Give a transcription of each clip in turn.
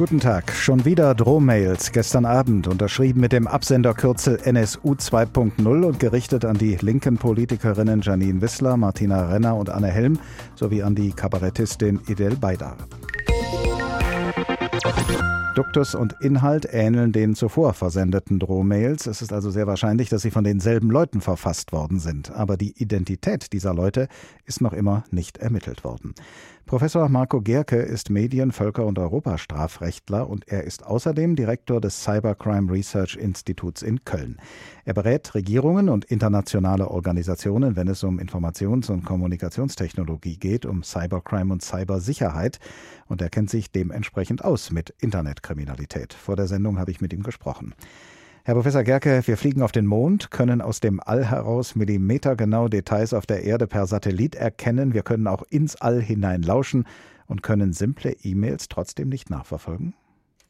Guten Tag. Schon wieder Drohmails gestern Abend, unterschrieben mit dem Absenderkürzel NSU 2.0 und gerichtet an die linken Politikerinnen Janine Wissler, Martina Renner und Anne Helm sowie an die Kabarettistin Idel Baydar. Duktus und Inhalt ähneln den zuvor versendeten Drohmails. Es ist also sehr wahrscheinlich, dass sie von denselben Leuten verfasst worden sind. Aber die Identität dieser Leute ist noch immer nicht ermittelt worden. Professor Marco Gerke ist Medien-, Völker- und Europastrafrechtler und er ist außerdem Direktor des Cybercrime Research Instituts in Köln. Er berät Regierungen und internationale Organisationen, wenn es um Informations- und Kommunikationstechnologie geht, um Cybercrime und Cybersicherheit und er kennt sich dementsprechend aus mit Internetkriminalität. Vor der Sendung habe ich mit ihm gesprochen. Herr Professor Gerke, wir fliegen auf den Mond, können aus dem All heraus millimetergenau Details auf der Erde per Satellit erkennen. Wir können auch ins All hinein lauschen und können simple E-Mails trotzdem nicht nachverfolgen?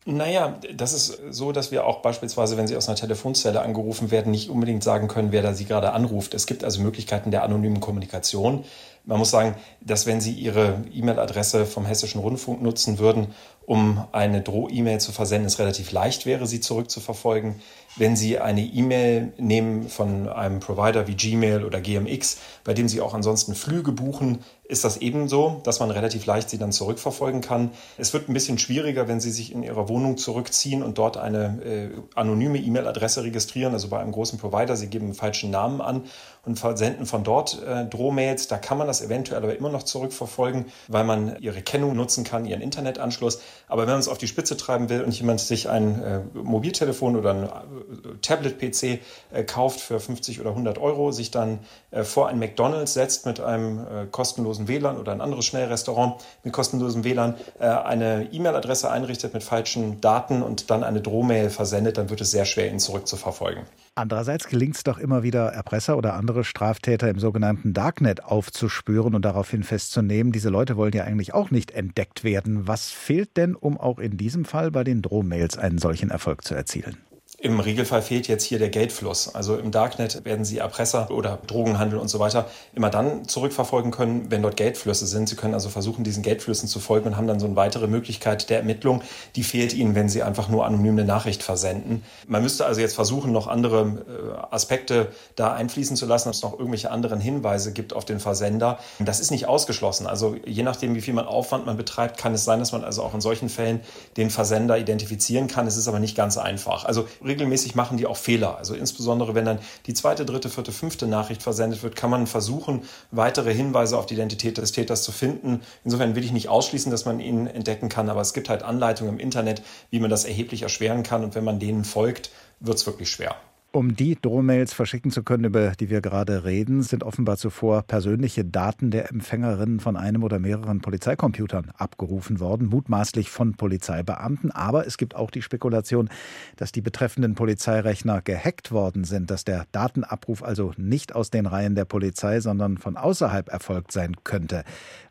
Naja, das ist so, dass wir auch beispielsweise, wenn Sie aus einer Telefonzelle angerufen werden, nicht unbedingt sagen können, wer da Sie gerade anruft. Es gibt also Möglichkeiten der anonymen Kommunikation. Man muss sagen, dass wenn Sie Ihre E-Mail-Adresse vom Hessischen Rundfunk nutzen würden, um eine Droh-E-Mail zu versenden, es relativ leicht wäre, sie zurückzuverfolgen. Wenn Sie eine E-Mail nehmen von einem Provider wie Gmail oder GMX, bei dem Sie auch ansonsten Flüge buchen, ist das ebenso, dass man relativ leicht sie dann zurückverfolgen kann. Es wird ein bisschen schwieriger, wenn Sie sich in Ihrer Wohnung zurückziehen und dort eine äh, anonyme E-Mail-Adresse registrieren, also bei einem großen Provider. Sie geben einen falschen Namen an und versenden von dort äh, Drohmails. Da kann man das eventuell aber immer noch zurückverfolgen, weil man Ihre Kennung nutzen kann, Ihren Internetanschluss. Aber wenn man es auf die Spitze treiben will und jemand sich ein äh, Mobiltelefon oder ein äh, Tablet-PC äh, kauft für 50 oder 100 Euro, sich dann äh, vor ein McDonald's setzt mit einem äh, kostenlosen WLAN oder ein anderes Schnellrestaurant mit kostenlosem WLAN, äh, eine E-Mail-Adresse einrichtet mit falschen Daten und dann eine Drohmail versendet, dann wird es sehr schwer, ihn zurückzuverfolgen. Andererseits gelingt es doch immer wieder, Erpresser oder andere Straftäter im sogenannten Darknet aufzuspüren und daraufhin festzunehmen, diese Leute wollen ja eigentlich auch nicht entdeckt werden. Was fehlt denn, um auch in diesem Fall bei den Drohmails einen solchen Erfolg zu erzielen? Im Regelfall fehlt jetzt hier der Geldfluss. Also im Darknet werden Sie Erpresser oder Drogenhandel und so weiter immer dann zurückverfolgen können, wenn dort Geldflüsse sind. Sie können also versuchen, diesen Geldflüssen zu folgen und haben dann so eine weitere Möglichkeit der Ermittlung. Die fehlt Ihnen, wenn Sie einfach nur anonym eine Nachricht versenden. Man müsste also jetzt versuchen, noch andere äh, Aspekte da einfließen zu lassen, ob es noch irgendwelche anderen Hinweise gibt auf den Versender. Das ist nicht ausgeschlossen. Also je nachdem, wie viel man Aufwand man betreibt, kann es sein, dass man also auch in solchen Fällen den Versender identifizieren kann. Es ist aber nicht ganz einfach. Also regelmäßig machen die auch Fehler. Also insbesondere wenn dann die zweite, dritte, vierte, fünfte Nachricht versendet wird, kann man versuchen, weitere Hinweise auf die Identität des Täters zu finden. Insofern will ich nicht ausschließen, dass man ihn entdecken kann, aber es gibt halt Anleitungen im Internet, wie man das erheblich erschweren kann. Und wenn man denen folgt, wird es wirklich schwer. Um die Drohmails verschicken zu können, über die wir gerade reden, sind offenbar zuvor persönliche Daten der Empfängerinnen von einem oder mehreren Polizeicomputern abgerufen worden, mutmaßlich von Polizeibeamten. Aber es gibt auch die Spekulation, dass die betreffenden Polizeirechner gehackt worden sind, dass der Datenabruf also nicht aus den Reihen der Polizei, sondern von außerhalb erfolgt sein könnte.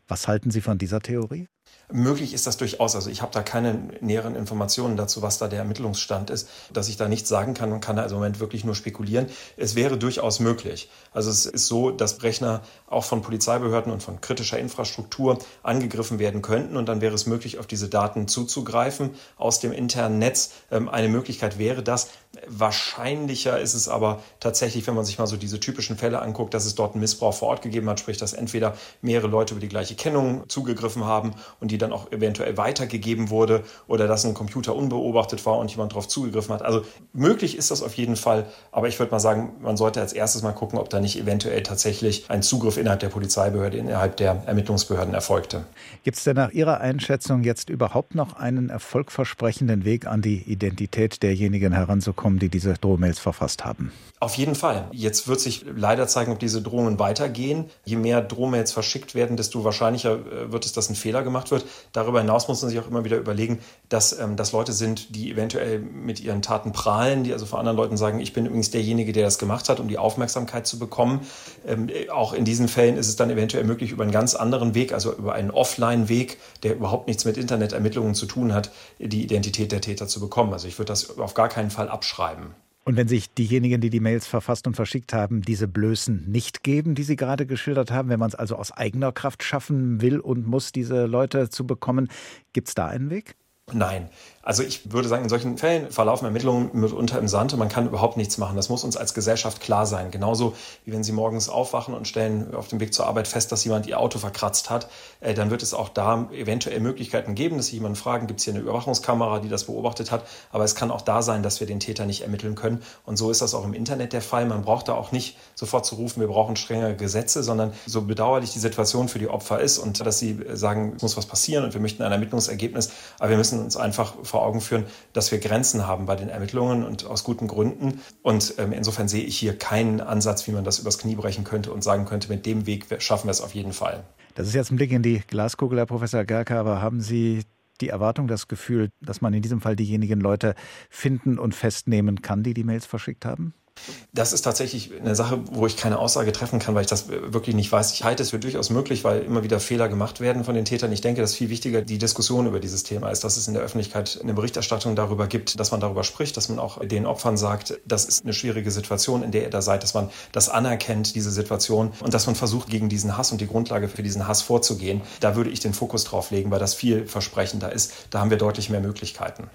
Was halten Sie von dieser Theorie? Möglich ist das durchaus. Also ich habe da keine näheren Informationen dazu, was da der Ermittlungsstand ist, dass ich da nichts sagen kann und kann da im Moment wirklich nur spekulieren. Es wäre durchaus möglich. Also es ist so, dass Rechner auch von Polizeibehörden und von kritischer Infrastruktur angegriffen werden könnten und dann wäre es möglich, auf diese Daten zuzugreifen aus dem internen Netz. Ähm, eine Möglichkeit wäre das. Wahrscheinlicher ist es aber tatsächlich, wenn man sich mal so diese typischen Fälle anguckt, dass es dort einen Missbrauch vor Ort gegeben hat, sprich, dass entweder mehrere Leute über die gleiche Kennung zugegriffen haben und die dann auch eventuell weitergegeben wurde oder dass ein Computer unbeobachtet war und jemand darauf zugegriffen hat. Also möglich ist das auf jeden Fall, aber ich würde mal sagen, man sollte als erstes mal gucken, ob da nicht eventuell tatsächlich ein Zugriff innerhalb der Polizeibehörde, innerhalb der Ermittlungsbehörden erfolgte. Gibt es denn nach Ihrer Einschätzung jetzt überhaupt noch einen erfolgversprechenden Weg an die Identität derjenigen heranzukommen, die diese Drohmails verfasst haben? Auf jeden Fall. Jetzt wird sich leider zeigen, ob diese Drohungen weitergehen. Je mehr Drohmails verschickt werden, desto wahrscheinlicher äh, wird es, dass ein Fehler gemacht wird. Darüber hinaus muss man sich auch immer wieder überlegen, dass ähm, das Leute sind, die eventuell mit ihren Taten prahlen, die also vor anderen Leuten sagen, ich bin übrigens derjenige, der das gemacht hat, um die Aufmerksamkeit zu bekommen. Ähm, auch in diesen Fällen ist es dann eventuell möglich, über einen ganz anderen Weg, also über einen Offline-Weg, der überhaupt nichts mit Internetermittlungen zu tun hat, die Identität der Täter zu bekommen. Also ich würde das auf gar keinen Fall abschreiben. Und wenn sich diejenigen, die die Mails verfasst und verschickt haben, diese Blößen nicht geben, die Sie gerade geschildert haben, wenn man es also aus eigener Kraft schaffen will und muss, diese Leute zu bekommen, gibt es da einen Weg? Nein. Also ich würde sagen, in solchen Fällen verlaufen Ermittlungen mitunter im Sand und man kann überhaupt nichts machen. Das muss uns als Gesellschaft klar sein. Genauso wie wenn Sie morgens aufwachen und stellen auf dem Weg zur Arbeit fest, dass jemand Ihr Auto verkratzt hat, äh, dann wird es auch da eventuell Möglichkeiten geben, dass Sie jemanden fragen, gibt es hier eine Überwachungskamera, die das beobachtet hat. Aber es kann auch da sein, dass wir den Täter nicht ermitteln können. Und so ist das auch im Internet der Fall. Man braucht da auch nicht sofort zu rufen, wir brauchen strengere Gesetze, sondern so bedauerlich die Situation für die Opfer ist und dass sie sagen, es muss was passieren und wir möchten ein Ermittlungsergebnis, aber wir müssen uns einfach vor Augen führen, dass wir Grenzen haben bei den Ermittlungen und aus guten Gründen. Und ähm, insofern sehe ich hier keinen Ansatz, wie man das übers Knie brechen könnte und sagen könnte, mit dem Weg schaffen wir es auf jeden Fall. Das ist jetzt ein Blick in die Glaskugel, Herr Professor Gerker, aber haben Sie die Erwartung, das Gefühl, dass man in diesem Fall diejenigen Leute finden und festnehmen kann, die die Mails verschickt haben? Das ist tatsächlich eine Sache, wo ich keine Aussage treffen kann, weil ich das wirklich nicht weiß. Ich halte es für durchaus möglich, weil immer wieder Fehler gemacht werden von den Tätern. Ich denke, dass viel wichtiger die Diskussion über dieses Thema ist, dass es in der Öffentlichkeit eine Berichterstattung darüber gibt, dass man darüber spricht, dass man auch den Opfern sagt, das ist eine schwierige Situation, in der ihr da seid, dass man das anerkennt, diese Situation und dass man versucht, gegen diesen Hass und die Grundlage für diesen Hass vorzugehen. Da würde ich den Fokus drauf legen, weil das viel versprechender ist. Da haben wir deutlich mehr Möglichkeiten.